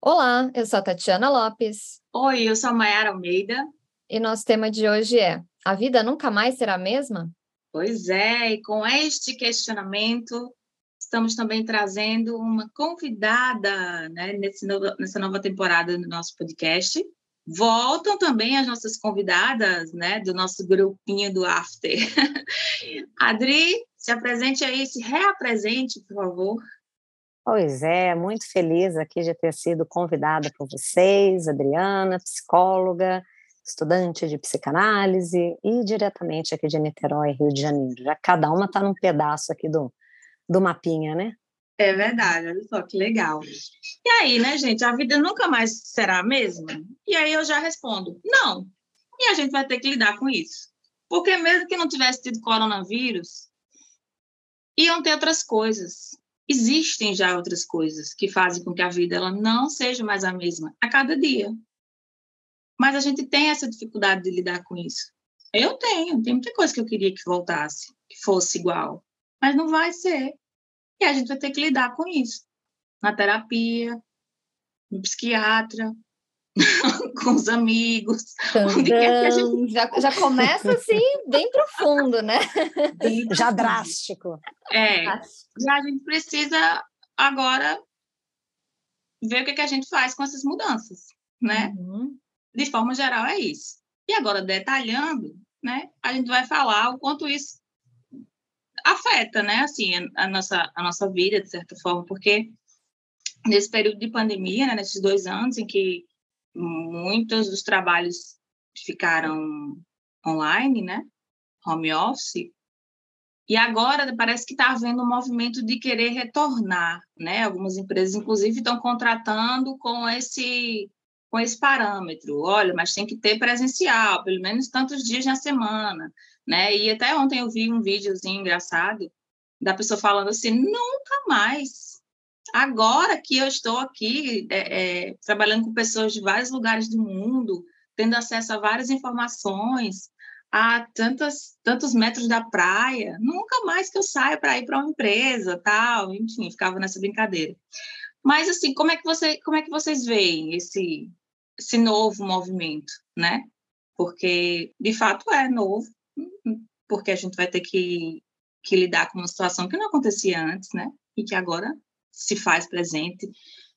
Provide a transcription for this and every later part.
Olá, eu sou a Tatiana Lopes. Oi, eu sou a Mayara Almeida. E nosso tema de hoje é: A vida nunca mais será a mesma? Pois é, e com este questionamento, estamos também trazendo uma convidada né, nesse novo, nessa nova temporada do nosso podcast. Voltam também as nossas convidadas né, do nosso grupinho do After. Adri, se apresente aí, se reapresente, por favor. Pois é, muito feliz aqui de ter sido convidada por vocês, Adriana, psicóloga, estudante de psicanálise e diretamente aqui de Niterói, Rio de Janeiro. Já cada uma está num pedaço aqui do, do mapinha, né? É verdade, olha só que legal. E aí, né, gente, a vida nunca mais será a mesma? E aí eu já respondo, não. E a gente vai ter que lidar com isso. Porque mesmo que não tivesse tido coronavírus, iam ter outras coisas existem já outras coisas que fazem com que a vida ela não seja mais a mesma a cada dia. Mas a gente tem essa dificuldade de lidar com isso. Eu tenho, tem muita coisa que eu queria que voltasse, que fosse igual, mas não vai ser. E a gente vai ter que lidar com isso. Na terapia, no psiquiatra, com os amigos. Gente... Já, já começa assim, bem profundo, né? já drástico. É. Já a gente precisa agora ver o que, que a gente faz com essas mudanças, né? Uhum. De forma geral, é isso. E agora, detalhando, né, a gente vai falar o quanto isso afeta, né, assim, a nossa, a nossa vida, de certa forma, porque nesse período de pandemia, né, nesses dois anos em que muitos dos trabalhos ficaram online, né? Home office. E agora parece que está havendo um movimento de querer retornar, né? Algumas empresas, inclusive, estão contratando com esse com esse parâmetro. Olha, mas tem que ter presencial, pelo menos tantos dias na semana, né? E até ontem eu vi um videozinho engraçado da pessoa falando assim, nunca mais Agora que eu estou aqui é, é, trabalhando com pessoas de vários lugares do mundo, tendo acesso a várias informações, a tantas, tantos metros da praia, nunca mais que eu saia para ir para uma empresa, tal, enfim, ficava nessa brincadeira. Mas assim, como é que você, como é que vocês veem esse esse novo movimento, né? Porque de fato é novo, porque a gente vai ter que, que lidar com uma situação que não acontecia antes, né? E que agora se faz presente,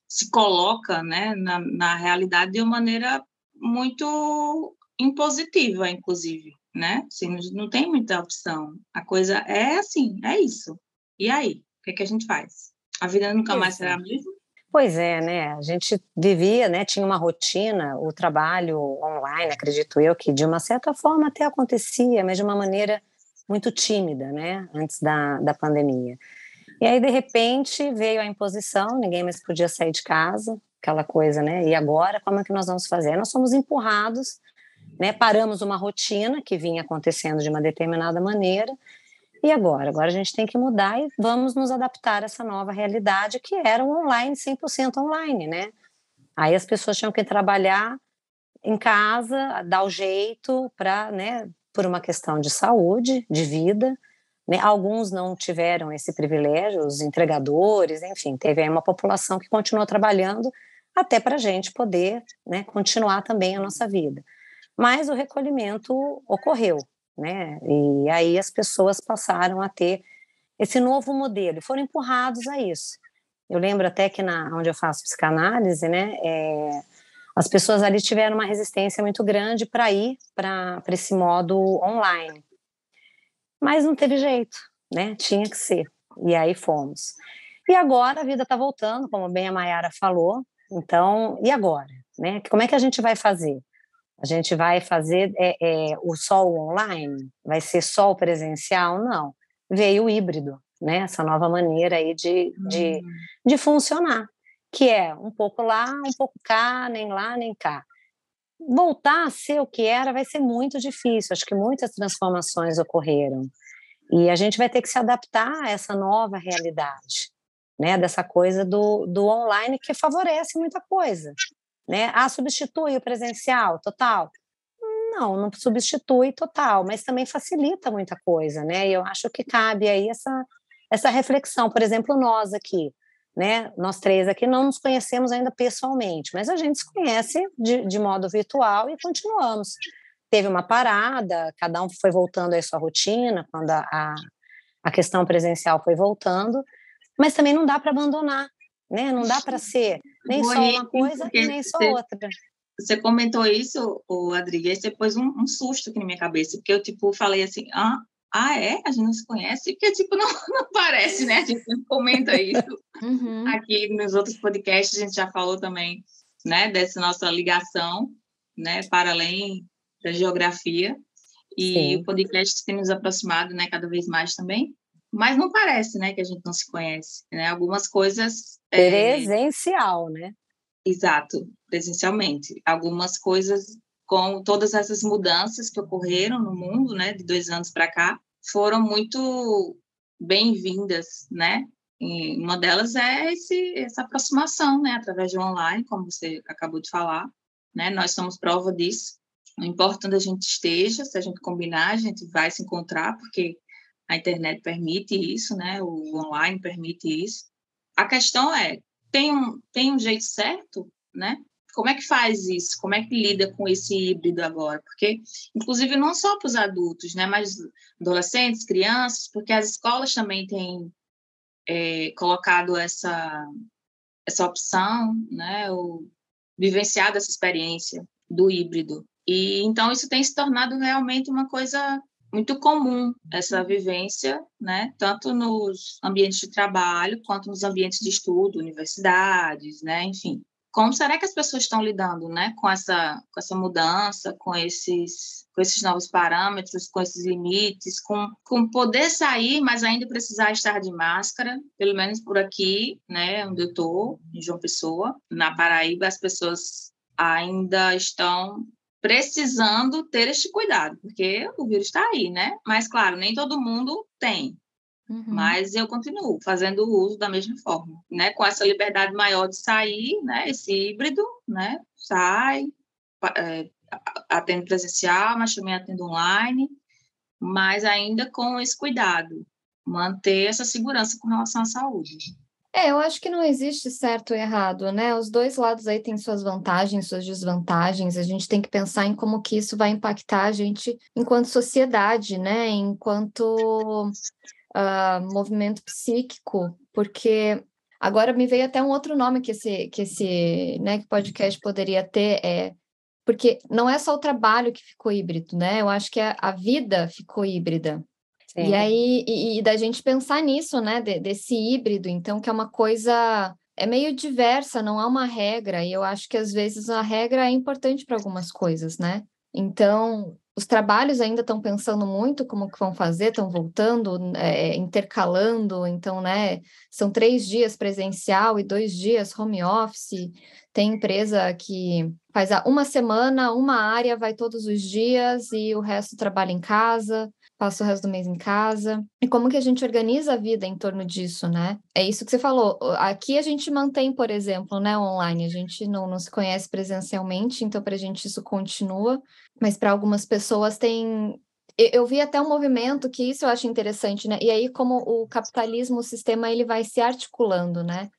se coloca né, na, na realidade de uma maneira muito impositiva, inclusive, né? Assim, não tem muita opção. A coisa é assim, é isso. E aí? O que, é que a gente faz? A vida nunca mais será a mesma? Pois é, né? A gente vivia, né? Tinha uma rotina, o trabalho online, acredito eu, que de uma certa forma até acontecia, mas de uma maneira muito tímida, né? Antes da, da pandemia. E aí, de repente, veio a imposição, ninguém mais podia sair de casa, aquela coisa, né? E agora, como é que nós vamos fazer? Nós somos empurrados, né? Paramos uma rotina que vinha acontecendo de uma determinada maneira. E agora? Agora a gente tem que mudar e vamos nos adaptar a essa nova realidade que era o online, 100% online, né? Aí as pessoas tinham que trabalhar em casa, dar o jeito para, né, por uma questão de saúde, de vida, né? Alguns não tiveram esse privilégio, os entregadores, enfim, teve aí uma população que continuou trabalhando até para a gente poder né, continuar também a nossa vida. Mas o recolhimento ocorreu, né? E aí as pessoas passaram a ter esse novo modelo e foram empurrados a isso. Eu lembro até que na onde eu faço psicanálise, né, é, as pessoas ali tiveram uma resistência muito grande para ir para esse modo online mas não teve jeito, né? Tinha que ser. E aí fomos. E agora a vida está voltando, como bem a Mayara falou. Então, e agora? Né? Como é que a gente vai fazer? A gente vai fazer é, é, o sol online? Vai ser sol presencial? Não. Veio o híbrido, né? Essa nova maneira aí de, de, hum. de funcionar, que é um pouco lá, um pouco cá, nem lá, nem cá voltar a ser o que era vai ser muito difícil. Acho que muitas transformações ocorreram. E a gente vai ter que se adaptar a essa nova realidade, né? Dessa coisa do, do online que favorece muita coisa, né? Ah, substitui o presencial, total. Não, não substitui total, mas também facilita muita coisa, né? E eu acho que cabe aí essa, essa reflexão. Por exemplo, nós aqui, né? Nós três aqui não nos conhecemos ainda pessoalmente, mas a gente se conhece de, de modo virtual e continuamos. Teve uma parada, cada um foi voltando à sua rotina quando a, a, a questão presencial foi voltando, mas também não dá para abandonar, né? Não dá para ser nem só uma coisa e nem só outra. Você comentou isso, o Adri, pôs um, um, susto aqui na minha cabeça, porque eu, tipo, falei assim, ah, ah, é? A gente não se conhece? Porque, tipo, não, não parece, né? A gente comenta isso. Uhum. Aqui nos outros podcasts a gente já falou também, né? Dessa nossa ligação, né? Para além da geografia. E Sim. o podcast tem nos aproximado, né? Cada vez mais também. Mas não parece, né? Que a gente não se conhece, né? Algumas coisas... Presencial, é... né? Exato, presencialmente. Algumas coisas, com todas essas mudanças que ocorreram no mundo, né, de dois anos para cá, foram muito bem-vindas, né? E uma delas é esse, essa aproximação, né, através de online, como você acabou de falar, né? Nós somos prova disso. Não importa onde a gente esteja, se a gente combinar, a gente vai se encontrar, porque a internet permite isso, né? O online permite isso. A questão é tem um, tem um jeito certo, né? Como é que faz isso? Como é que lida com esse híbrido agora? Porque, inclusive, não só para os adultos, né? Mas adolescentes, crianças, porque as escolas também têm é, colocado essa, essa opção, né? O, vivenciado essa experiência do híbrido. E então isso tem se tornado realmente uma coisa muito comum essa vivência, né, tanto nos ambientes de trabalho quanto nos ambientes de estudo, universidades, né, enfim. Como será que as pessoas estão lidando, né, com essa com essa mudança, com esses com esses novos parâmetros, com esses limites, com com poder sair, mas ainda precisar estar de máscara, pelo menos por aqui, né, onde eu estou, em João Pessoa, na Paraíba, as pessoas ainda estão precisando ter este cuidado, porque o vírus está aí, né? Mas, claro, nem todo mundo tem. Uhum. Mas eu continuo fazendo o uso da mesma forma, né? Com essa liberdade maior de sair, né? Esse híbrido, né? Sai, é, atendo presencial, mas também atendo online, mas ainda com esse cuidado, manter essa segurança com relação à saúde. É, eu acho que não existe certo ou errado, né? Os dois lados aí têm suas vantagens, suas desvantagens. A gente tem que pensar em como que isso vai impactar a gente enquanto sociedade, né? Enquanto uh, movimento psíquico, porque agora me veio até um outro nome que esse, que esse né, podcast poderia ter, é porque não é só o trabalho que ficou híbrido, né? Eu acho que a, a vida ficou híbrida. Sim. E aí, e, e, da gente pensar nisso, né, de, desse híbrido, então, que é uma coisa, é meio diversa, não há uma regra, e eu acho que às vezes a regra é importante para algumas coisas, né? Então, os trabalhos ainda estão pensando muito como que vão fazer, estão voltando, é, intercalando, então, né, são três dias presencial e dois dias home office, tem empresa que faz uma semana, uma área vai todos os dias e o resto trabalha em casa, passa o resto do mês em casa. E como que a gente organiza a vida em torno disso, né? É isso que você falou. Aqui a gente mantém, por exemplo, né, online. A gente não, não se conhece presencialmente, então para a gente isso continua. Mas para algumas pessoas tem eu vi até um movimento que isso eu acho interessante, né? E aí como o capitalismo, o sistema, ele vai se articulando, né?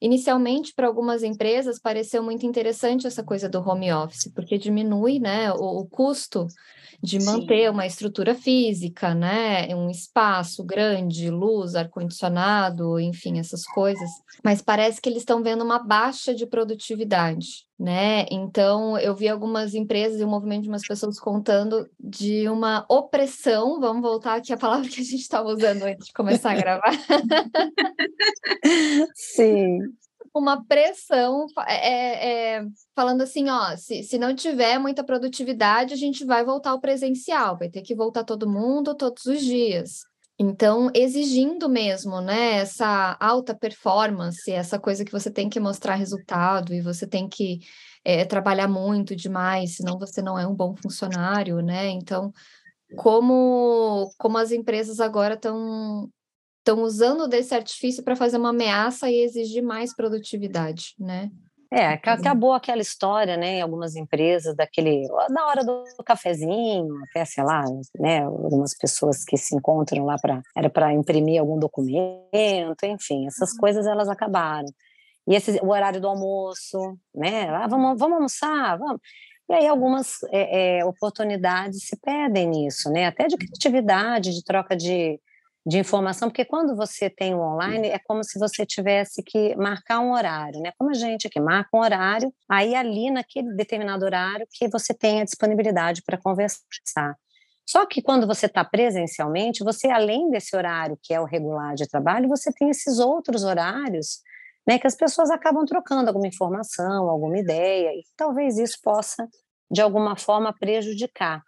Inicialmente, para algumas empresas, pareceu muito interessante essa coisa do home office, porque diminui né, o, o custo de manter Sim. uma estrutura física, né? Um espaço grande, luz, ar-condicionado, enfim, essas coisas. Mas parece que eles estão vendo uma baixa de produtividade, né? Então, eu vi algumas empresas e o um movimento de umas pessoas contando de uma opressão. Vamos voltar aqui à palavra que a gente estava usando antes de começar a gravar. Sim uma pressão é, é, é, falando assim, ó, se, se não tiver muita produtividade, a gente vai voltar ao presencial, vai ter que voltar todo mundo todos os dias. Então, exigindo mesmo, né, essa alta performance, essa coisa que você tem que mostrar resultado e você tem que é, trabalhar muito demais, senão você não é um bom funcionário, né? Então, como, como as empresas agora estão estão usando desse artifício para fazer uma ameaça e exigir mais produtividade, né? É, acabou aquela história, né, em algumas empresas, daquele, na hora do cafezinho, até, sei lá, né, algumas pessoas que se encontram lá para, era para imprimir algum documento, enfim, essas uhum. coisas elas acabaram. E esse, o horário do almoço, né, ah, vamos, vamos almoçar, vamos. E aí algumas é, é, oportunidades se perdem nisso, né, até de criatividade, de troca de, de informação, porque quando você tem o online, é como se você tivesse que marcar um horário, né? Como a gente aqui marca um horário, aí ali naquele determinado horário que você tem a disponibilidade para conversar. Só que quando você está presencialmente, você, além desse horário que é o regular de trabalho, você tem esses outros horários, né, que as pessoas acabam trocando alguma informação, alguma ideia, e talvez isso possa, de alguma forma, prejudicar.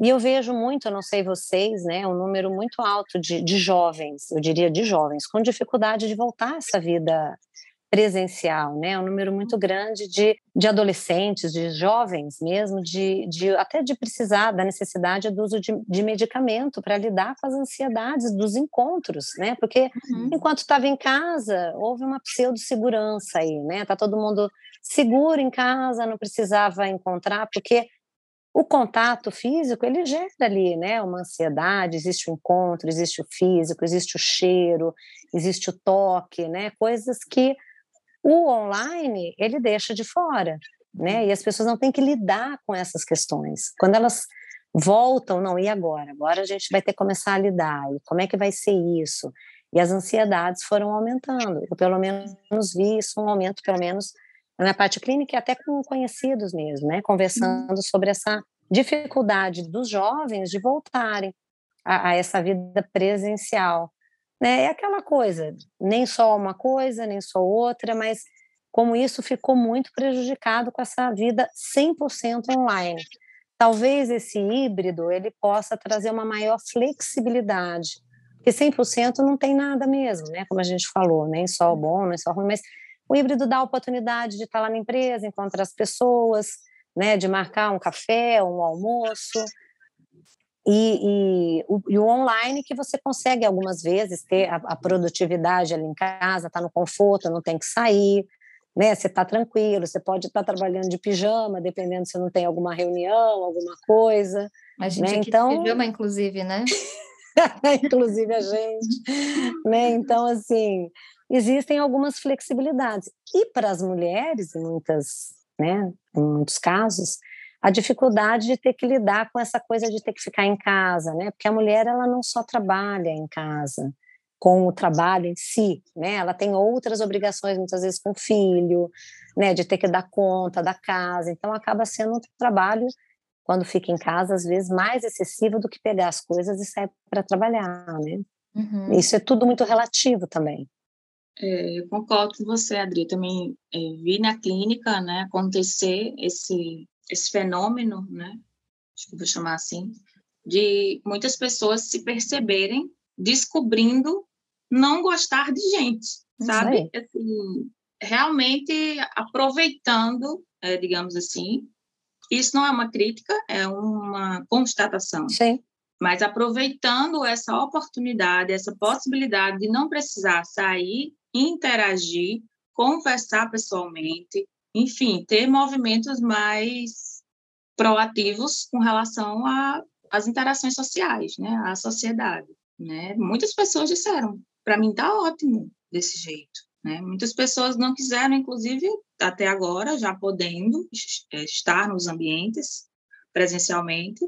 E eu vejo muito, eu não sei vocês, né, um número muito alto de, de jovens, eu diria de jovens, com dificuldade de voltar a essa vida presencial, né? Um número muito grande de, de adolescentes, de jovens mesmo, de, de até de precisar da necessidade do uso de, de medicamento para lidar com as ansiedades dos encontros, né? Porque uhum. enquanto estava em casa, houve uma pseudo-segurança aí, né? Tá todo mundo seguro em casa, não precisava encontrar, porque o contato físico, ele gera ali, né, uma ansiedade, existe o encontro, existe o físico, existe o cheiro, existe o toque, né, coisas que o online, ele deixa de fora, né, e as pessoas não têm que lidar com essas questões. Quando elas voltam, não, e agora? Agora a gente vai ter que começar a lidar, e como é que vai ser isso? E as ansiedades foram aumentando, eu pelo menos vi isso, um aumento pelo menos na parte clínica e até com conhecidos mesmo, né, conversando uhum. sobre essa dificuldade dos jovens de voltarem a, a, essa vida presencial. Né? É aquela coisa, nem só uma coisa, nem só outra, mas como isso ficou muito prejudicado com essa vida 100% online. Talvez esse híbrido ele possa trazer uma maior flexibilidade, porque 100% não tem nada mesmo, né? Como a gente falou, nem só bom, nem só ruim, mas o híbrido dá a oportunidade de estar lá na empresa, encontrar as pessoas, né, de marcar um café, um almoço. E, e, o, e, o, online que você consegue algumas vezes ter a, a produtividade ali em casa, tá no conforto, não tem que sair, né? Você está tranquilo, você pode estar tá trabalhando de pijama, dependendo se não tem alguma reunião, alguma coisa. A gente né? então... de pijama, inclusive, né? inclusive a gente, né? Então, assim, existem algumas flexibilidades. E para as mulheres, em muitas, né, em muitos casos, a dificuldade de ter que lidar com essa coisa de ter que ficar em casa, né? Porque a mulher ela não só trabalha em casa com o trabalho em si, né? Ela tem outras obrigações muitas vezes com o filho, né? De ter que dar conta da casa, então acaba sendo um trabalho quando fica em casa às vezes mais excessivo do que pegar as coisas e sair para trabalhar, né? Uhum. Isso é tudo muito relativo também. É, eu concordo com você, Adri. Também é, vi na clínica né, acontecer esse, esse fenômeno, né, acho que vou chamar assim, de muitas pessoas se perceberem descobrindo não gostar de gente, sabe? Assim, realmente aproveitando, é, digamos assim. Isso não é uma crítica, é uma constatação. Sim mas aproveitando essa oportunidade, essa possibilidade de não precisar sair interagir, conversar pessoalmente, enfim, ter movimentos mais proativos com relação às interações sociais, né, à sociedade, né? Muitas pessoas disseram, para mim tá ótimo desse jeito, né? Muitas pessoas não quiseram, inclusive, até agora, já podendo é, estar nos ambientes presencialmente,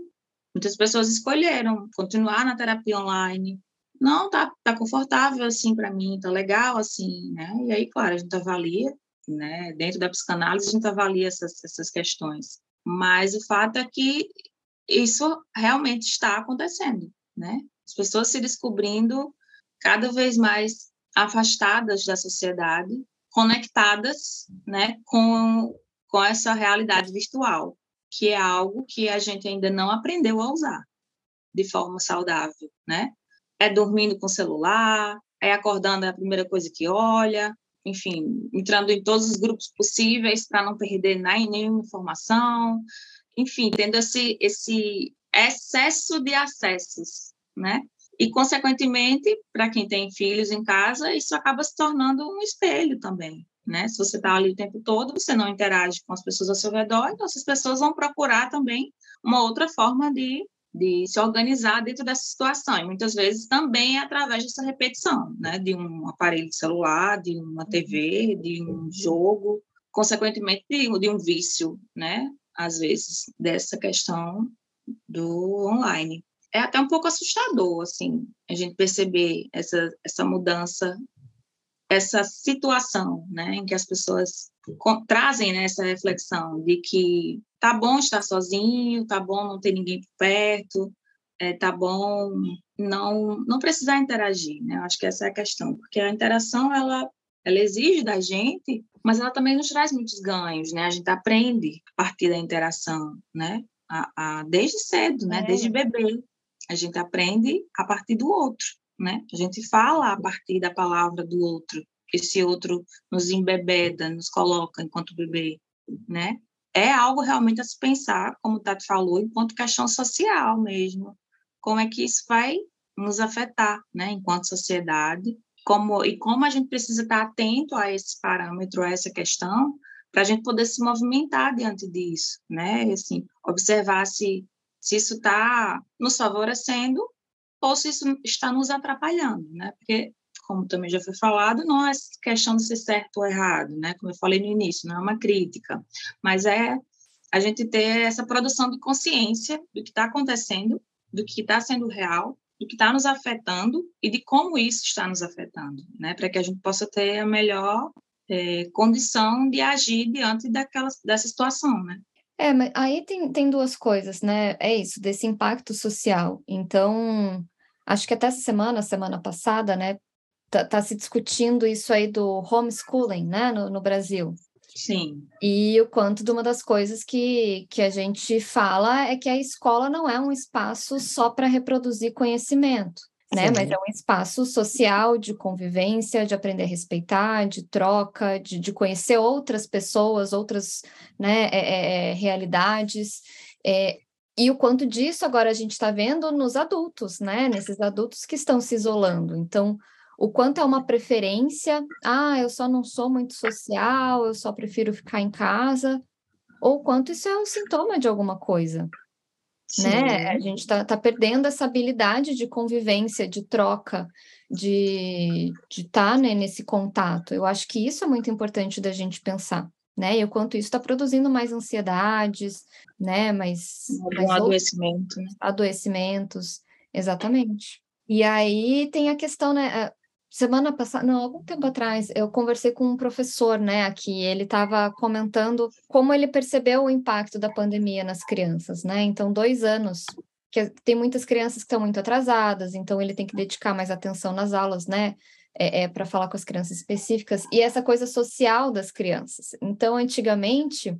muitas pessoas escolheram continuar na terapia online, não, tá, tá confortável assim para mim, tá legal assim, né? E aí, claro, a gente avalia, né? Dentro da psicanálise, a gente avalia essas, essas questões. Mas o fato é que isso realmente está acontecendo, né? As pessoas se descobrindo cada vez mais afastadas da sociedade, conectadas, né, com, com essa realidade virtual, que é algo que a gente ainda não aprendeu a usar de forma saudável, né? É dormindo com celular, é acordando é a primeira coisa que olha, enfim, entrando em todos os grupos possíveis para não perder nenhuma informação, enfim, tendo esse, esse excesso de acessos, né? E, consequentemente, para quem tem filhos em casa, isso acaba se tornando um espelho também, né? Se você está ali o tempo todo, você não interage com as pessoas ao seu redor, então essas pessoas vão procurar também uma outra forma de, de se organizar dentro dessa situação. E muitas vezes também é através dessa repetição, né? De um aparelho celular, de uma TV, de um jogo, consequentemente de, de um vício, né? Às vezes, dessa questão do online. É até um pouco assustador, assim, a gente perceber essa, essa mudança essa situação, né, em que as pessoas trazem né, essa reflexão de que tá bom estar sozinho, tá bom não ter ninguém por perto, é, tá bom não não precisar interagir, né? Eu acho que essa é a questão, porque a interação ela ela exige da gente, mas ela também nos traz muitos ganhos, né? A gente aprende a partir da interação, né? A, a desde cedo, né? É. Desde bebê, a gente aprende a partir do outro né? A gente fala a partir da palavra do outro, esse outro nos embebeda, nos coloca enquanto bebê, né? É algo realmente a se pensar, como o Tati falou, enquanto questão social mesmo. Como é que isso vai nos afetar, né, enquanto sociedade? Como e como a gente precisa estar atento a esse parâmetro, a essa questão, para a gente poder se movimentar diante disso, né? Assim, observar se se isso está nos favorecendo ou se isso está nos atrapalhando, né? Porque, como também já foi falado, não é questão de ser certo ou errado, né? Como eu falei no início, não é uma crítica, mas é a gente ter essa produção de consciência do que está acontecendo, do que está sendo real, do que está nos afetando e de como isso está nos afetando, né? Para que a gente possa ter a melhor é, condição de agir diante daquela, dessa situação, né? É, mas aí tem, tem duas coisas, né? É isso, desse impacto social. Então, acho que até essa semana, semana passada, né, tá, tá se discutindo isso aí do homeschooling, né, no, no Brasil. Sim. E o quanto de uma das coisas que, que a gente fala é que a escola não é um espaço só para reproduzir conhecimento né? Mas é um espaço social de convivência, de aprender a respeitar, de troca, de, de conhecer outras pessoas, outras né, é, é, é realidades. É, e o quanto disso agora a gente está vendo nos adultos, né? Nesses adultos que estão se isolando. Então, o quanto é uma preferência, ah, eu só não sou muito social, eu só prefiro ficar em casa, ou o quanto isso é um sintoma de alguma coisa, né? A gente está tá perdendo essa habilidade de convivência, de troca, de estar tá, né, nesse contato. Eu acho que isso é muito importante da gente pensar, né? E o quanto isso está produzindo mais ansiedades, né? Mais, mais adoecimento. Né? Adoecimentos, exatamente. E aí tem a questão, né? Semana passada, não, algum tempo atrás, eu conversei com um professor, né, aqui, ele estava comentando como ele percebeu o impacto da pandemia nas crianças, né? Então, dois anos, que tem muitas crianças que estão muito atrasadas, então ele tem que dedicar mais atenção nas aulas, né? É, é para falar com as crianças específicas, e essa coisa social das crianças. Então, antigamente,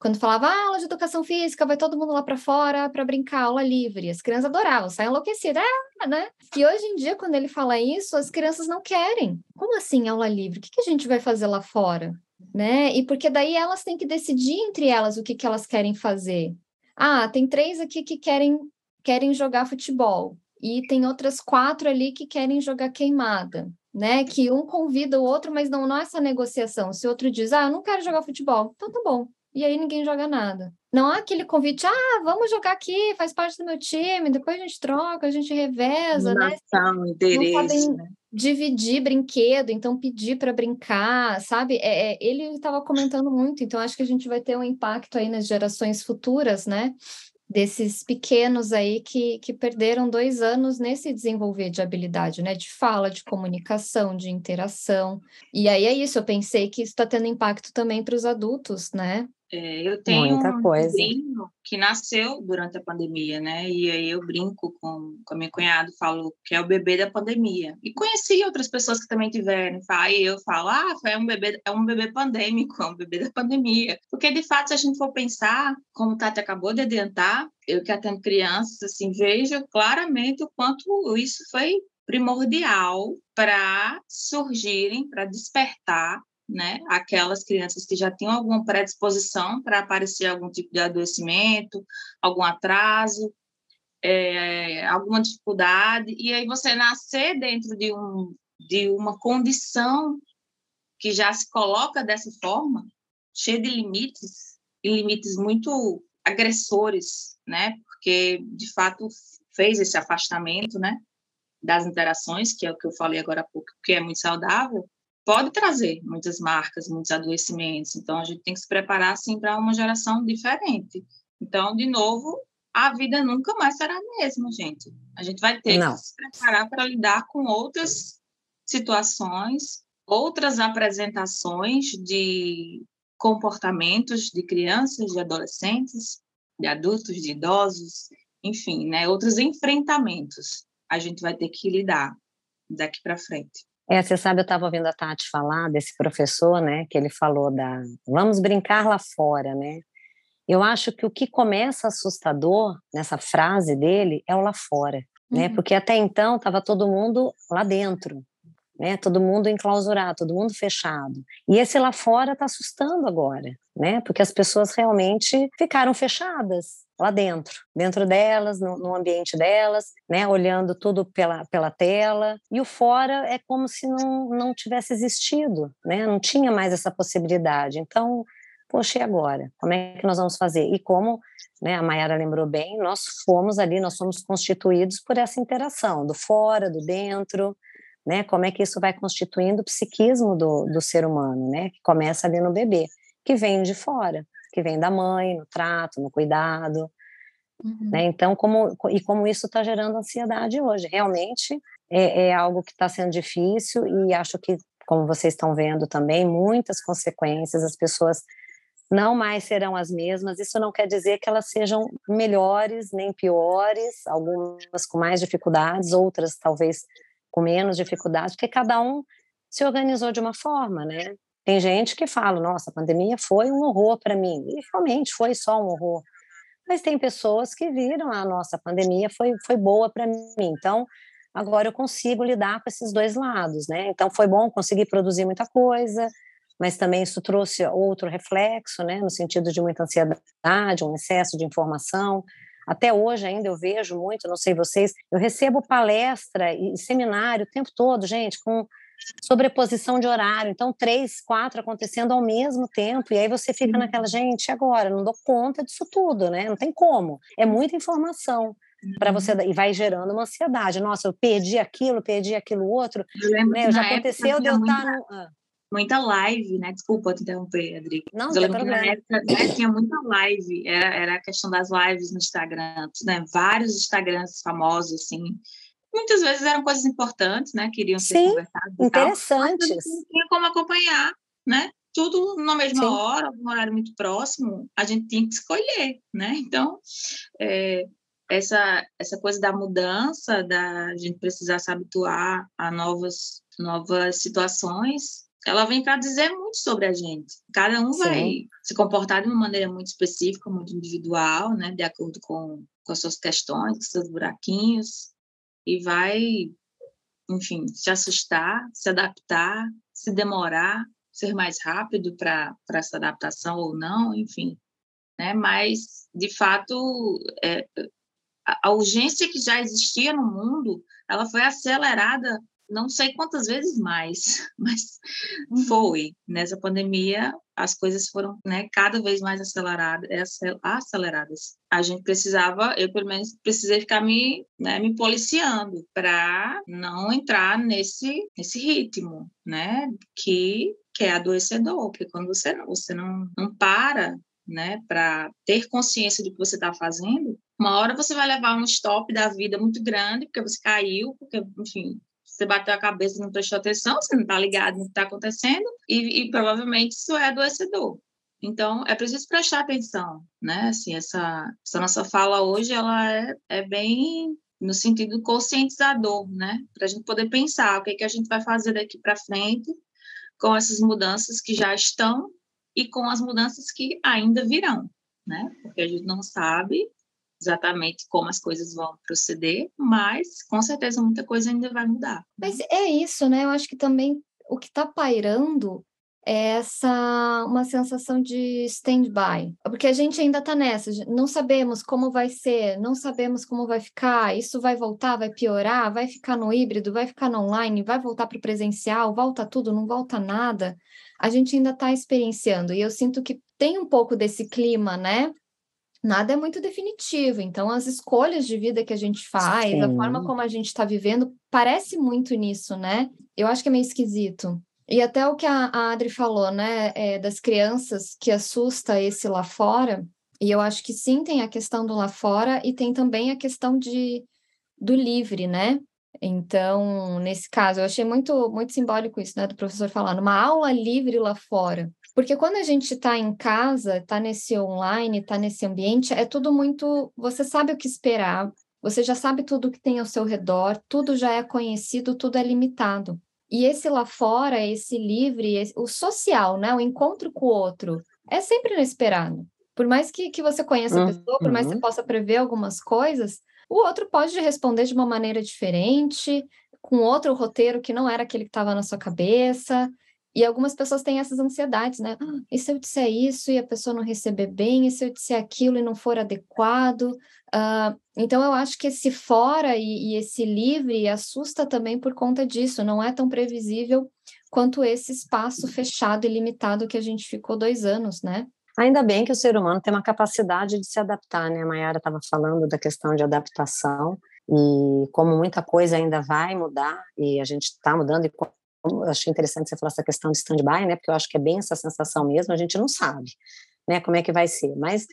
quando falava ah, aula de educação física, vai todo mundo lá para fora para brincar, aula livre, as crianças adoravam, saem enlouquecidas, ah, né? E hoje em dia, quando ele fala isso, as crianças não querem. Como assim aula livre? O que, que a gente vai fazer lá fora? Né? E porque daí elas têm que decidir entre elas o que, que elas querem fazer. Ah, tem três aqui que querem, querem jogar futebol e tem outras quatro ali que querem jogar queimada né? Que um convida o outro, mas não, não é essa negociação. Se o outro diz, ah, eu não quero jogar futebol, então tá bom. E aí ninguém joga nada. Não há aquele convite, ah, vamos jogar aqui, faz parte do meu time, depois a gente troca, a gente reveza, né? Né? Interesse, não podem né? dividir brinquedo, então pedir para brincar, sabe? É, é ele estava comentando muito, então acho que a gente vai ter um impacto aí nas gerações futuras, né? Desses pequenos aí que, que perderam dois anos nesse desenvolver de habilidade, né? De fala, de comunicação, de interação. E aí é isso, eu pensei que isso está tendo impacto também para os adultos, né? É, eu tenho Muita um coisa. sobrinho que nasceu durante a pandemia, né? E aí eu brinco com, com a minha cunhada, falo que é o bebê da pandemia. E conheci outras pessoas que também tiveram. Aí eu falo, ah, foi um bebê, é um bebê pandêmico, é um bebê da pandemia. Porque, de fato, se a gente for pensar, como o Tati acabou de adiantar, eu que atendo crianças, assim, vejo claramente o quanto isso foi primordial para surgirem, para despertar né? Aquelas crianças que já tinham alguma predisposição para aparecer algum tipo de adoecimento, algum atraso, é, alguma dificuldade, e aí você nascer dentro de, um, de uma condição que já se coloca dessa forma, cheio de limites, e limites muito agressores, né? Porque, de fato, fez esse afastamento, né? Das interações, que é o que eu falei agora há pouco, que é muito saudável, pode trazer muitas marcas, muitos adoecimentos. Então, a gente tem que se preparar, assim, para uma geração diferente. Então, de novo, a vida nunca mais será a mesma, gente. A gente vai ter Não. que se preparar para lidar com outras situações, outras apresentações de comportamentos de crianças, de adolescentes, de adultos, de idosos, enfim, né, outros enfrentamentos a gente vai ter que lidar daqui para frente. É, você sabe, eu estava ouvindo a Tati falar desse professor, né, que ele falou da vamos brincar lá fora, né? Eu acho que o que começa assustador nessa frase dele é o lá fora, né? uhum. né? Porque até então estava todo mundo lá dentro, né? Todo mundo enclausurado, todo mundo fechado. E esse lá fora está assustando agora, né? Porque as pessoas realmente ficaram fechadas lá dentro, dentro delas, no, no, ambiente delas, né? Olhando tudo pela, pela tela. E o fora é como se não, não tivesse existido, né? Não tinha mais essa possibilidade. Então, poxa, e agora? Como é que nós vamos fazer? E como né, a Mayara lembrou bem, nós fomos ali, nós somos constituídos por essa interação do fora, do dentro, né? Como é que isso vai constituindo o psiquismo do, do ser humano, né? Que começa ali no bebê, que vem de fora, que vem da mãe, no trato, no cuidado, uhum. né? Então, como e como isso está gerando ansiedade hoje, realmente é, é algo que está sendo difícil e acho que, como vocês estão vendo também, muitas consequências, as pessoas não mais serão as mesmas. Isso não quer dizer que elas sejam melhores nem piores, algumas com mais dificuldades, outras talvez com menos dificuldade, porque cada um se organizou de uma forma, né? Tem gente que fala, nossa, a pandemia foi um horror para mim, e realmente foi só um horror. Mas tem pessoas que viram, a nossa pandemia foi, foi boa para mim, então agora eu consigo lidar com esses dois lados, né? Então foi bom conseguir produzir muita coisa, mas também isso trouxe outro reflexo, né? No sentido de muita ansiedade, um excesso de informação, até hoje ainda eu vejo muito, não sei vocês, eu recebo palestra e seminário o tempo todo, gente, com sobreposição de horário, então três, quatro acontecendo ao mesmo tempo, e aí você fica naquela, gente, agora, não dou conta disso tudo, né? Não tem como. É muita informação para você uhum. e vai gerando uma ansiedade. Nossa, eu perdi aquilo, perdi aquilo outro. Eu né? Já aconteceu de eu estar tá no... muita live, né? Desculpa te interromper, Adri. Não, não problema. Época, né, tinha muita live, era, era a questão das lives no Instagram, né? Vários Instagrams famosos, assim. Muitas vezes eram coisas importantes, né? Queriam ser Sim, conversadas. interessantes. Tal, não tinha como acompanhar, né? Tudo na mesma Sim. hora, um horário muito próximo, a gente tinha que escolher, né? Então, é, essa, essa coisa da mudança, da gente precisar se habituar a novas, novas situações, ela vem para dizer muito sobre a gente. Cada um Sim. vai se comportar de uma maneira muito específica, muito individual, né, de acordo com, com as suas questões, com seus buraquinhos, e vai, enfim, se assustar, se adaptar, se demorar, ser mais rápido para essa adaptação ou não, enfim. Né? Mas, de fato, é, a, a urgência que já existia no mundo, ela foi acelerada não sei quantas vezes mais, mas uhum. foi. Nessa pandemia, as coisas foram né, cada vez mais aceleradas, aceleradas. A gente precisava, eu pelo menos precisei ficar me, né, me policiando para não entrar nesse, nesse ritmo, né, que, que é adoecedor, porque quando você, você não, não para né, para ter consciência do que você está fazendo, uma hora você vai levar um stop da vida muito grande, porque você caiu, porque, enfim, você bateu a cabeça não prestou atenção, você não está ligado no que está acontecendo, e, e, provavelmente isso é adoecedor. Então, é preciso prestar atenção, né? Assim, essa, essa nossa fala hoje, ela é, é bem no sentido conscientizador, né? Para a gente poder pensar o que, é que a gente vai fazer daqui para frente com essas mudanças que já estão e com as mudanças que ainda virão, né? Porque a gente não sabe exatamente como as coisas vão proceder, mas com certeza muita coisa ainda vai mudar. Mas é isso, né? Eu acho que também o que está pairando é essa uma sensação de stand-by, porque a gente ainda está nessa, não sabemos como vai ser, não sabemos como vai ficar, isso vai voltar, vai piorar, vai ficar no híbrido, vai ficar no online, vai voltar para o presencial, volta tudo, não volta nada. A gente ainda está experienciando, e eu sinto que tem um pouco desse clima, né? Nada é muito definitivo, então as escolhas de vida que a gente faz, Sim. a forma como a gente está vivendo, parece muito nisso, né? Eu acho que é meio esquisito. E até o que a, a Adri falou, né, é, das crianças que assusta esse lá fora, e eu acho que sim, tem a questão do lá fora e tem também a questão de, do livre, né? Então, nesse caso, eu achei muito, muito simbólico isso, né, do professor falando, uma aula livre lá fora. Porque quando a gente está em casa, está nesse online, está nesse ambiente, é tudo muito. Você sabe o que esperar, você já sabe tudo que tem ao seu redor, tudo já é conhecido, tudo é limitado. E esse lá fora, esse livre, esse, o social, né? O encontro com o outro, é sempre inesperado. Por mais que, que você conheça a pessoa, por mais que você uhum. possa prever algumas coisas, o outro pode responder de uma maneira diferente, com outro roteiro que não era aquele que estava na sua cabeça. E algumas pessoas têm essas ansiedades, né? Ah, e se eu disser isso e a pessoa não receber bem? E se eu disser aquilo e não for adequado? Uh, então, eu acho que esse fora e, e, esse livre assusta também por conta disso. Não é tão previsível quanto esse espaço fechado e limitado que a gente ficou dois anos, né? Ainda bem que o ser humano tem uma capacidade de se adaptar, né? A Mayara estava falando da questão de adaptação e como muita coisa ainda vai mudar e a gente está mudando e eu achei interessante você falar essa questão de stand-by, né? Porque eu acho que é bem essa sensação mesmo, a gente não sabe, né? Como é que vai ser, mas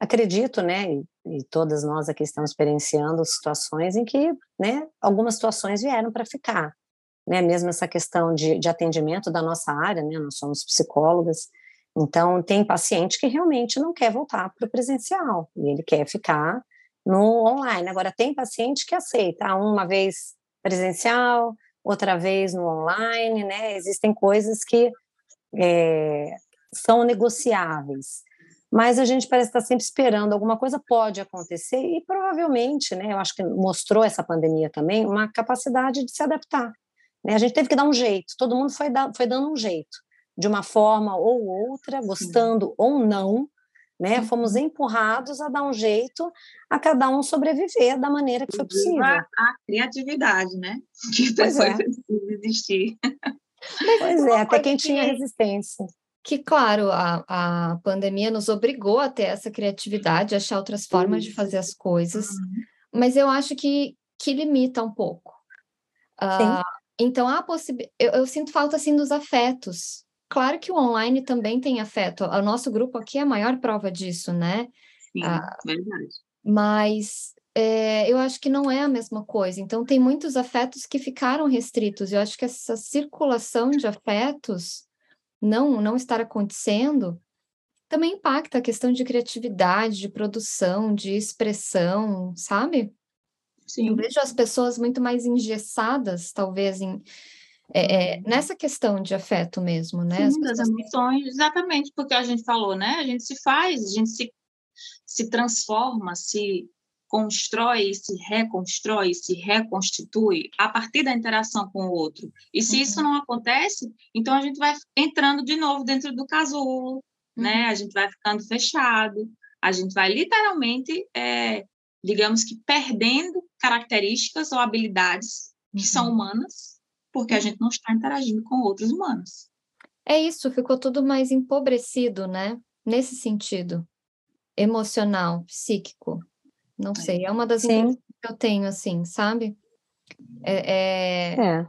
acredito, né? E, e todas nós aqui estamos experienciando situações em que, né? Algumas situações vieram para ficar, né? Mesmo essa questão de, de atendimento da nossa área, né? Nós somos psicólogas, então tem paciente que realmente não quer voltar para o presencial e ele quer ficar no online. Agora tem paciente que aceita uma vez presencial, outra vez no online, né? Existem coisas que é, são negociáveis, mas a gente parece estar sempre esperando alguma coisa pode acontecer e provavelmente, né? Eu acho que mostrou essa pandemia também uma capacidade de se adaptar. Né? A gente teve que dar um jeito, todo mundo foi, da, foi dando um jeito, de uma forma ou outra, gostando ou não, né? Fomos empurrados a dar um jeito a cada um sobreviver da maneira que foi possível. A, a criatividade, né? Que pois é. existir. Pois é, até quem tinha resistência. Que, claro, a, a pandemia nos obrigou a ter essa criatividade, achar outras formas de fazer as coisas, uhum. mas eu acho que, que limita um pouco. Uh, então, a possibilidade. Eu, eu sinto falta assim dos afetos, Claro que o online também tem afeto. O nosso grupo aqui é a maior prova disso, né? Sim, ah, verdade. Mas é, eu acho que não é a mesma coisa. Então, tem muitos afetos que ficaram restritos. Eu acho que essa circulação de afetos não, não estar acontecendo também impacta a questão de criatividade, de produção, de expressão, sabe? Sim. Eu vejo as pessoas muito mais engessadas, talvez, em é, é, uhum. nessa questão de afeto mesmo, né? Sim, das emoções, exatamente, porque a gente falou, né? A gente se faz, a gente se, se transforma, se constrói, se reconstrói, se reconstitui a partir da interação com o outro. E se uhum. isso não acontece, então a gente vai entrando de novo dentro do casulo, né? uhum. né? A gente vai ficando fechado, a gente vai literalmente, é, digamos que perdendo características ou habilidades que uhum. são humanas porque a gente não está interagindo com outros humanos. É isso, ficou tudo mais empobrecido, né? Nesse sentido, emocional, psíquico. Não é. sei, é uma das impressões que eu tenho, assim, sabe? É, é... é,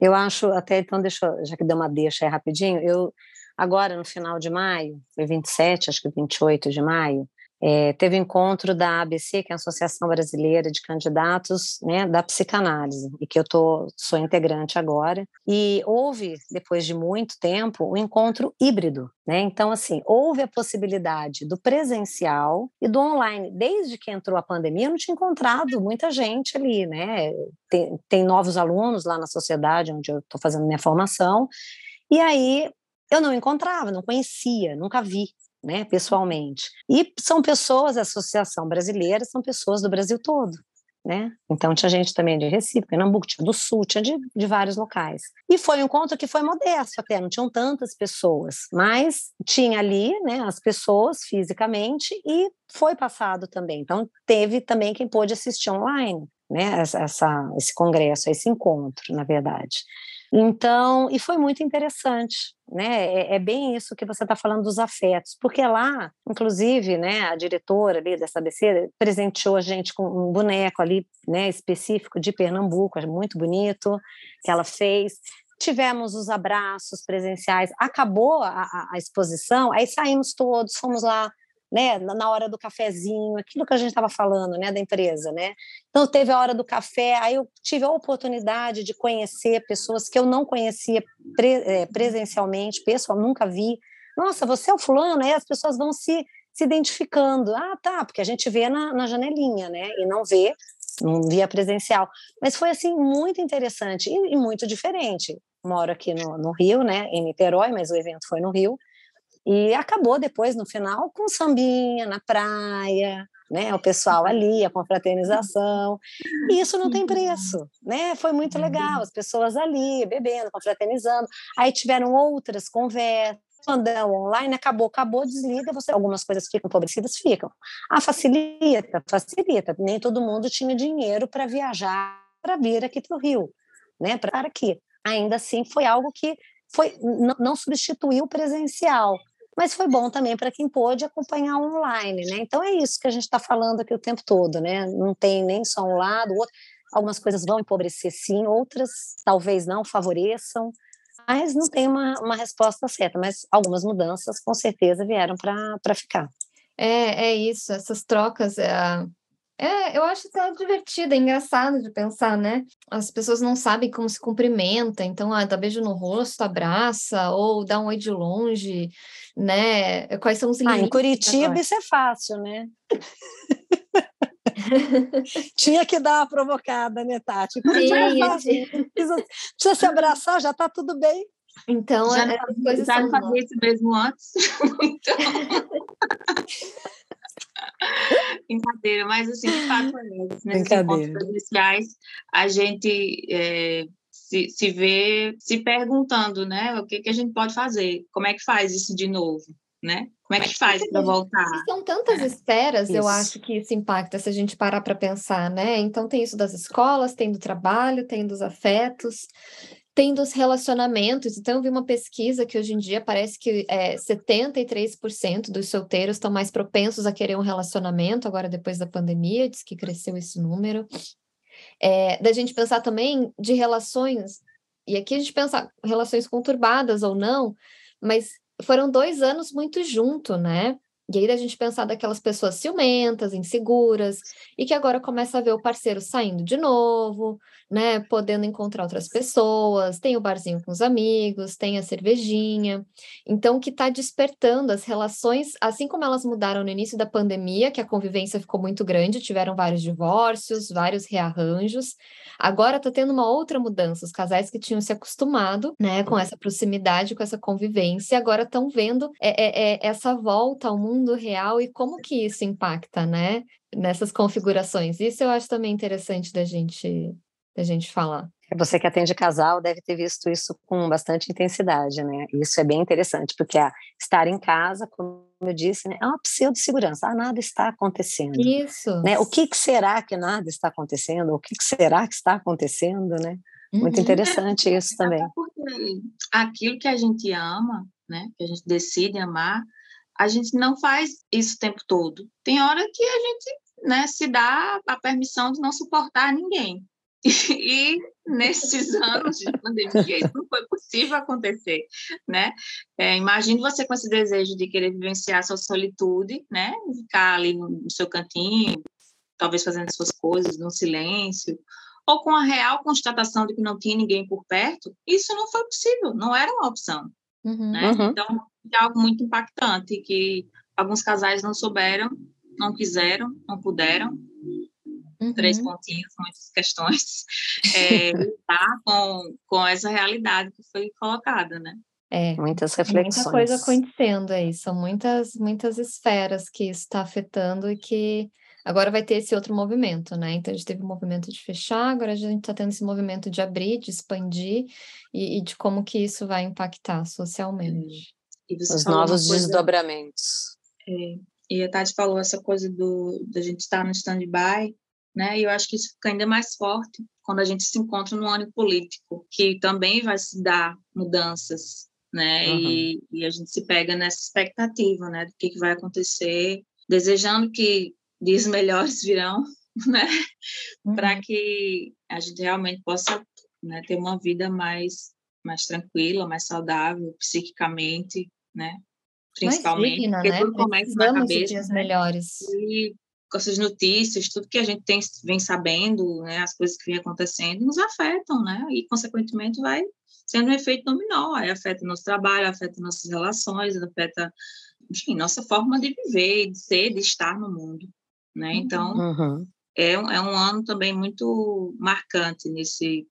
Eu acho, até então, deixa, já que deu uma deixa aí rapidinho, eu agora no final de maio, foi 27, acho que 28 de maio, é, teve encontro da ABC, que é a Associação Brasileira de Candidatos né, da Psicanálise, e que eu tô, sou integrante agora. E houve, depois de muito tempo, o um encontro híbrido. Né? Então, assim, houve a possibilidade do presencial e do online. Desde que entrou a pandemia, eu não tinha encontrado muita gente ali. Né? Tem, tem novos alunos lá na sociedade, onde eu estou fazendo minha formação. E aí eu não encontrava, não conhecia, nunca vi né, pessoalmente. E são pessoas, a Associação Brasileira, são pessoas do Brasil todo. né? Então tinha gente também de Recife, Pernambuco, tinha do Sul, tinha de, de vários locais. E foi um encontro que foi modesto até, não tinham tantas pessoas, mas tinha ali, né, as pessoas fisicamente e foi passado também. Então teve também quem pôde assistir online, né, essa, esse congresso, esse encontro, na verdade. Então, e foi muito interessante, né? É, é bem isso que você está falando dos afetos, porque lá, inclusive, né, a diretora ali dessa ABC presenteou a gente com um boneco ali, né, específico de Pernambuco, muito bonito, que ela fez. Tivemos os abraços presenciais, acabou a, a exposição, aí saímos todos, fomos lá né, na hora do cafezinho, aquilo que a gente estava falando, né, da empresa, né? Então teve a hora do café, aí eu tive a oportunidade de conhecer pessoas que eu não conhecia é, presencialmente, pessoal, nunca vi. Nossa, você é o fulano, aí as pessoas vão se se identificando. Ah, tá, porque a gente vê na, na janelinha, né? E não vê, via presencial. Mas foi assim muito interessante e, e muito diferente. Moro aqui no, no Rio, né? Em Niterói, mas o evento foi no Rio. E acabou depois, no final, com sambinha na praia, né? O pessoal ali, a confraternização. E isso não tem preço, né? Foi muito legal, as pessoas ali, bebendo, confraternizando. Aí tiveram outras conversas. É online, acabou, acabou, desliga, você, algumas coisas ficam empobrecidas, ficam. Ah, facilita, facilita. Nem todo mundo tinha dinheiro para viajar, para vir aqui para o Rio, né? Para aqui. Ainda assim, foi algo que foi, não substituiu o presencial, mas foi bom também para quem pôde acompanhar online, né? Então é isso que a gente está falando aqui o tempo todo, né? Não tem nem só um lado, outro. Algumas coisas vão empobrecer sim, outras talvez não favoreçam, mas não tem uma, uma resposta certa. Mas algumas mudanças com certeza vieram para ficar. É, é isso, essas trocas. É é, eu acho até divertido, é engraçado de pensar, né? As pessoas não sabem como se cumprimenta, então, ah, dá beijo no rosto, abraça, ou dá um oi de longe, né? Quais são os limites? Ah, em Curitiba isso é fácil, né? Tinha que dar uma provocada, né, Tati? Curitiba é fácil. Precisa se abraçar, já tá tudo bem. Então, já, é, coisas já não fazia isso mesmo antes. então... Brincadeira, mas assim, de fato, é, nesses encontros presenciais, a gente é, se, se vê se perguntando, né, o que, que a gente pode fazer, como é que faz isso de novo, né? Como é que faz para voltar? São tantas é. esferas, isso. eu acho que isso impacta se a gente parar para pensar, né? Então tem isso das escolas, tem do trabalho, tem dos afetos, tem dos relacionamentos. Então, eu vi uma pesquisa que hoje em dia parece que é, 73% dos solteiros estão mais propensos a querer um relacionamento, agora depois da pandemia, diz que cresceu esse número. É, da gente pensar também de relações, e aqui a gente pensa relações conturbadas ou não, mas foram dois anos muito junto, né? E aí a gente pensar daquelas pessoas ciumentas, inseguras, e que agora começa a ver o parceiro saindo de novo, né? Podendo encontrar outras pessoas, tem o barzinho com os amigos, tem a cervejinha. Então, que está despertando as relações, assim como elas mudaram no início da pandemia, que a convivência ficou muito grande, tiveram vários divórcios, vários rearranjos. Agora está tendo uma outra mudança. Os casais que tinham se acostumado, né, com essa proximidade, com essa convivência, agora estão vendo é, é, é, essa volta ao mundo mundo real e como que isso impacta, né, nessas configurações. Isso eu acho também interessante da gente da gente falar. É, você que atende casal deve ter visto isso com bastante intensidade, né? Isso é bem interessante, porque ah, estar em casa, como eu disse, né, é uma pseudo-segurança. Ah, nada está acontecendo. Isso. Né? O que, que, será que nada está acontecendo? O que, que será que está acontecendo, né? Muito uhum. interessante isso também. Porque aquilo que a gente ama, né, que a gente decide amar, a gente não faz isso o tempo todo. Tem hora que a gente né, se dá a permissão de não suportar ninguém. E, nesses anos de pandemia isso não foi possível acontecer, né? É, imagine você com esse desejo de querer vivenciar sua solitude, né? Ficar ali no, seu cantinho, talvez fazendo suas coisas no silêncio, ou com a real constatação de que não tinha ninguém por perto, isso não foi possível, não era uma opção. Uhum. Né? Uhum. Então, é algo muito impactante que alguns casais não souberam, não quiseram, não puderam. Uhum. Três pontinhos, muitas questões. É, lidar com, com essa realidade que foi colocada, né? É, muitas reflexões. Muita coisa acontecendo aí, são muitas, muitas esferas que isso está afetando e que Agora vai ter esse outro movimento, né? Então a gente teve o um movimento de fechar, agora a gente está tendo esse movimento de abrir, de expandir e, e, de como que isso vai impactar socialmente. Os novos coisa... desdobramentos. É, e a Tati falou essa coisa do da gente estar no stand-by, né? E eu acho que isso fica ainda mais forte quando a gente se encontra no ano político, que também vai se dar mudanças, né? Uhum. E, e, a gente se pega nessa expectativa, né? Do que, que vai acontecer, desejando que dias melhores virão, né? Uhum. Para que a gente realmente possa né, ter uma vida mais mais tranquila, mais saudável psiquicamente, né? Principalmente, digna, porque né? tudo começa na cabeça. dias né? melhores. E com essas notícias, tudo que a gente tem, vem sabendo, né, as coisas que vêm acontecendo, nos afetam, né? E, consequentemente, vai sendo um efeito dominó, aí afeta o nosso trabalho, afeta nossas relações, afeta, enfim, nossa forma de viver, de ser, de estar no mundo, né? Então, uhum. é, um, é um ano também muito marcante nesse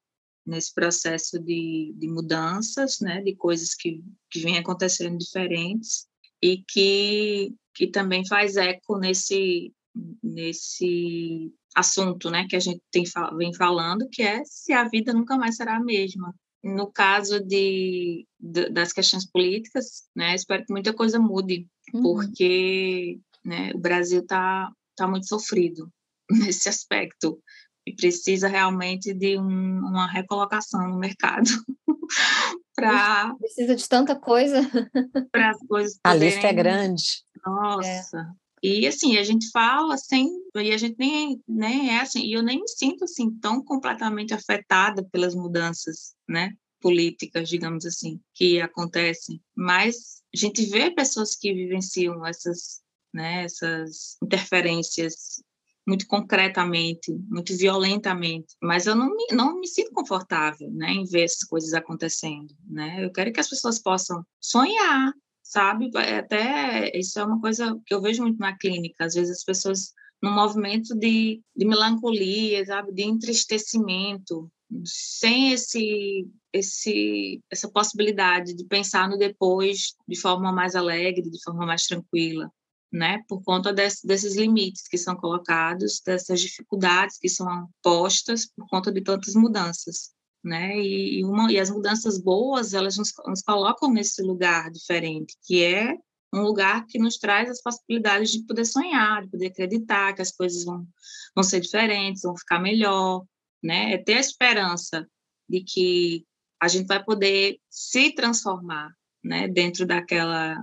nesse processo de, de mudanças, né, de coisas que, que vêm acontecendo diferentes e que, que também faz eco nesse nesse assunto, né, que a gente tem, vem falando, que é se a vida nunca mais será a mesma. No caso de, de das questões políticas, né, espero que muita coisa mude, uhum. porque né, o Brasil está tá muito sofrido nesse aspecto e precisa realmente de um, uma recolocação no mercado para precisa de tanta coisa? Para as coisas a lista é grande. Nossa. É. E assim, a gente fala sem, e a gente nem, nem é assim, e eu nem me sinto assim tão completamente afetada pelas mudanças, né, políticas, digamos assim, que acontecem, mas a gente vê pessoas que vivenciam essas, né, essas interferências muito concretamente, muito violentamente, mas eu não me, não me sinto confortável, né, em ver essas coisas acontecendo, né? Eu quero que as pessoas possam sonhar, sabe? Até isso é uma coisa que eu vejo muito na clínica. Às vezes as pessoas num movimento de, de melancolia, sabe? De entristecimento, sem esse, esse, essa possibilidade de pensar no depois de forma mais alegre, de forma mais tranquila, né? Por conta desse, desses limites que são colocados, dessas dificuldades que são postas por conta de tantas mudanças né? E, uma, e as mudanças boas, elas nos, nos colocam nesse lugar diferente, que é um lugar que nos traz as possibilidades de poder sonhar, de poder acreditar que as coisas vão, vão ser diferentes, vão ficar melhor, né? É ter a esperança de que a gente vai poder se transformar, né? Dentro daquela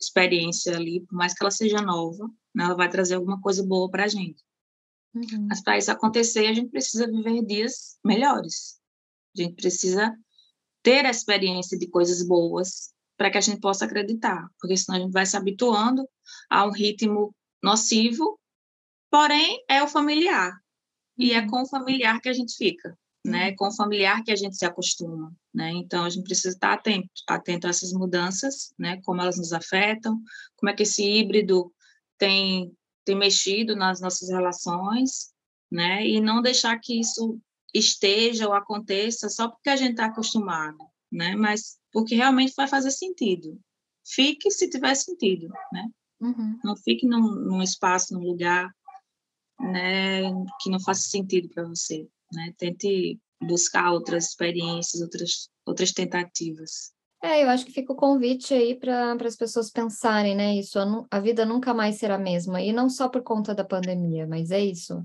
experiência ali, por mais que ela seja nova, né? ela vai trazer alguma coisa boa para a gente. Uhum. Mas para isso acontecer, a gente precisa viver dias melhores, a gente precisa ter a experiência de coisas boas para que a gente possa acreditar, porque senão a gente vai se habituando a um ritmo nocivo, porém é o familiar. E é uhum. com o familiar que a gente fica, né? É com o familiar que a gente se acostuma, né? Então a gente precisa estar atento, atento a essas mudanças, né? Como elas nos afetam, como é que esse híbrido tem tem mexido nas nossas relações, né? E não deixar que isso esteja ou aconteça só porque a gente está acostumado, né? Mas porque realmente vai fazer sentido. Fique se tiver sentido, né? Uhum. Não fique num, num, espaço, num lugar, né, que não faça sentido para você, né? Tente buscar outras experiências, outras outras tentativas. É, eu acho que fica o convite aí para as pessoas pensarem, né? Isso, a, a vida nunca mais será a mesma, e não só por conta da pandemia, mas é isso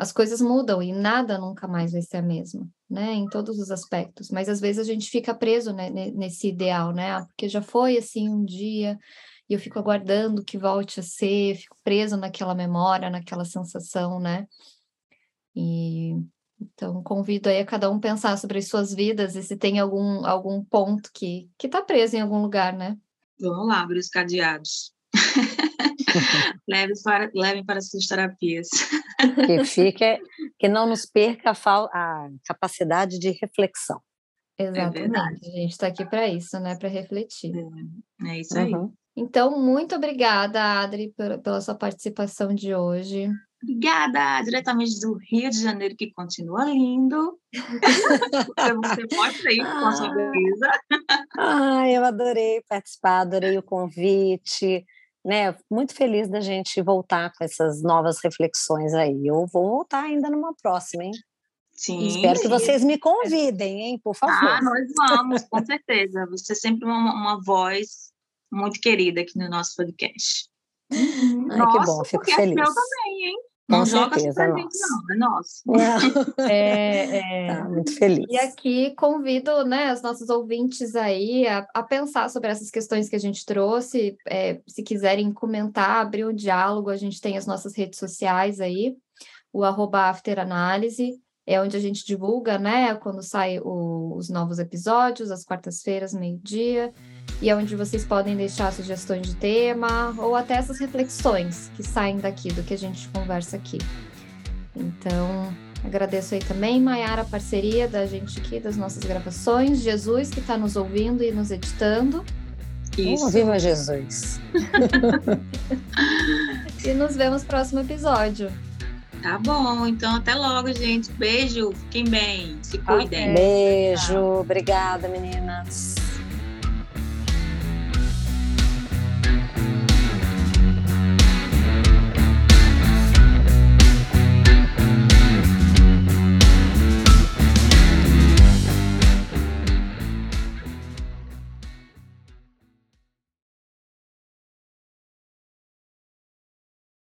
as coisas mudam e nada nunca mais vai ser a mesma, né? Em todos os aspectos. Mas às vezes a gente fica preso né, nesse ideal, né? Ah, porque já foi assim um dia e eu fico aguardando que volte a ser, fico preso naquela memória, naquela sensação, né? E então convido aí a cada um pensar sobre as suas vidas e se tem algum algum ponto que que está preso em algum lugar, né? Vamos lá, abrir os cadeados. levem para, levem para suas terapias. Que fique, que não nos perca a, a capacidade de reflexão. Exatamente, é a gente está aqui para isso, né? Para refletir. É, é isso aí. Uhum. Então, muito obrigada, Adri, pela sua participação de hoje. Obrigada, diretamente do Rio de Janeiro, que continua lindo. Você pode ir com a sua beleza. Ah, eu adorei participar, adorei o convite né, muito feliz da gente voltar com essas novas reflexões aí. Eu vou voltar ainda numa próxima, hein? Sim. Espero que vocês me convidem, hein, por favor. Ah, nós vamos, com certeza. Você é sempre uma, uma voz muito querida aqui no nosso podcast. Ai, Nossa, que bom, fico feliz. É também, hein? Com certeza, é nosso. Não, é nosso. É, é... Tá, muito feliz. E aqui convido né, os nossos ouvintes aí a, a pensar sobre essas questões que a gente trouxe. É, se quiserem comentar, abrir um diálogo, a gente tem as nossas redes sociais aí, o arroba afteranálise, é onde a gente divulga, né, quando saem os novos episódios, às quartas-feiras, meio-dia e é onde vocês podem deixar sugestões de tema ou até essas reflexões que saem daqui, do que a gente conversa aqui. Então, agradeço aí também, Maiara, a parceria da gente aqui, das nossas gravações, Jesus, que está nos ouvindo e nos editando. Isso. Oh, viva Jesus! e nos vemos no próximo episódio. Tá bom, então até logo, gente. Beijo, fiquem bem, se cuidem. Beijo, obrigada, meninas.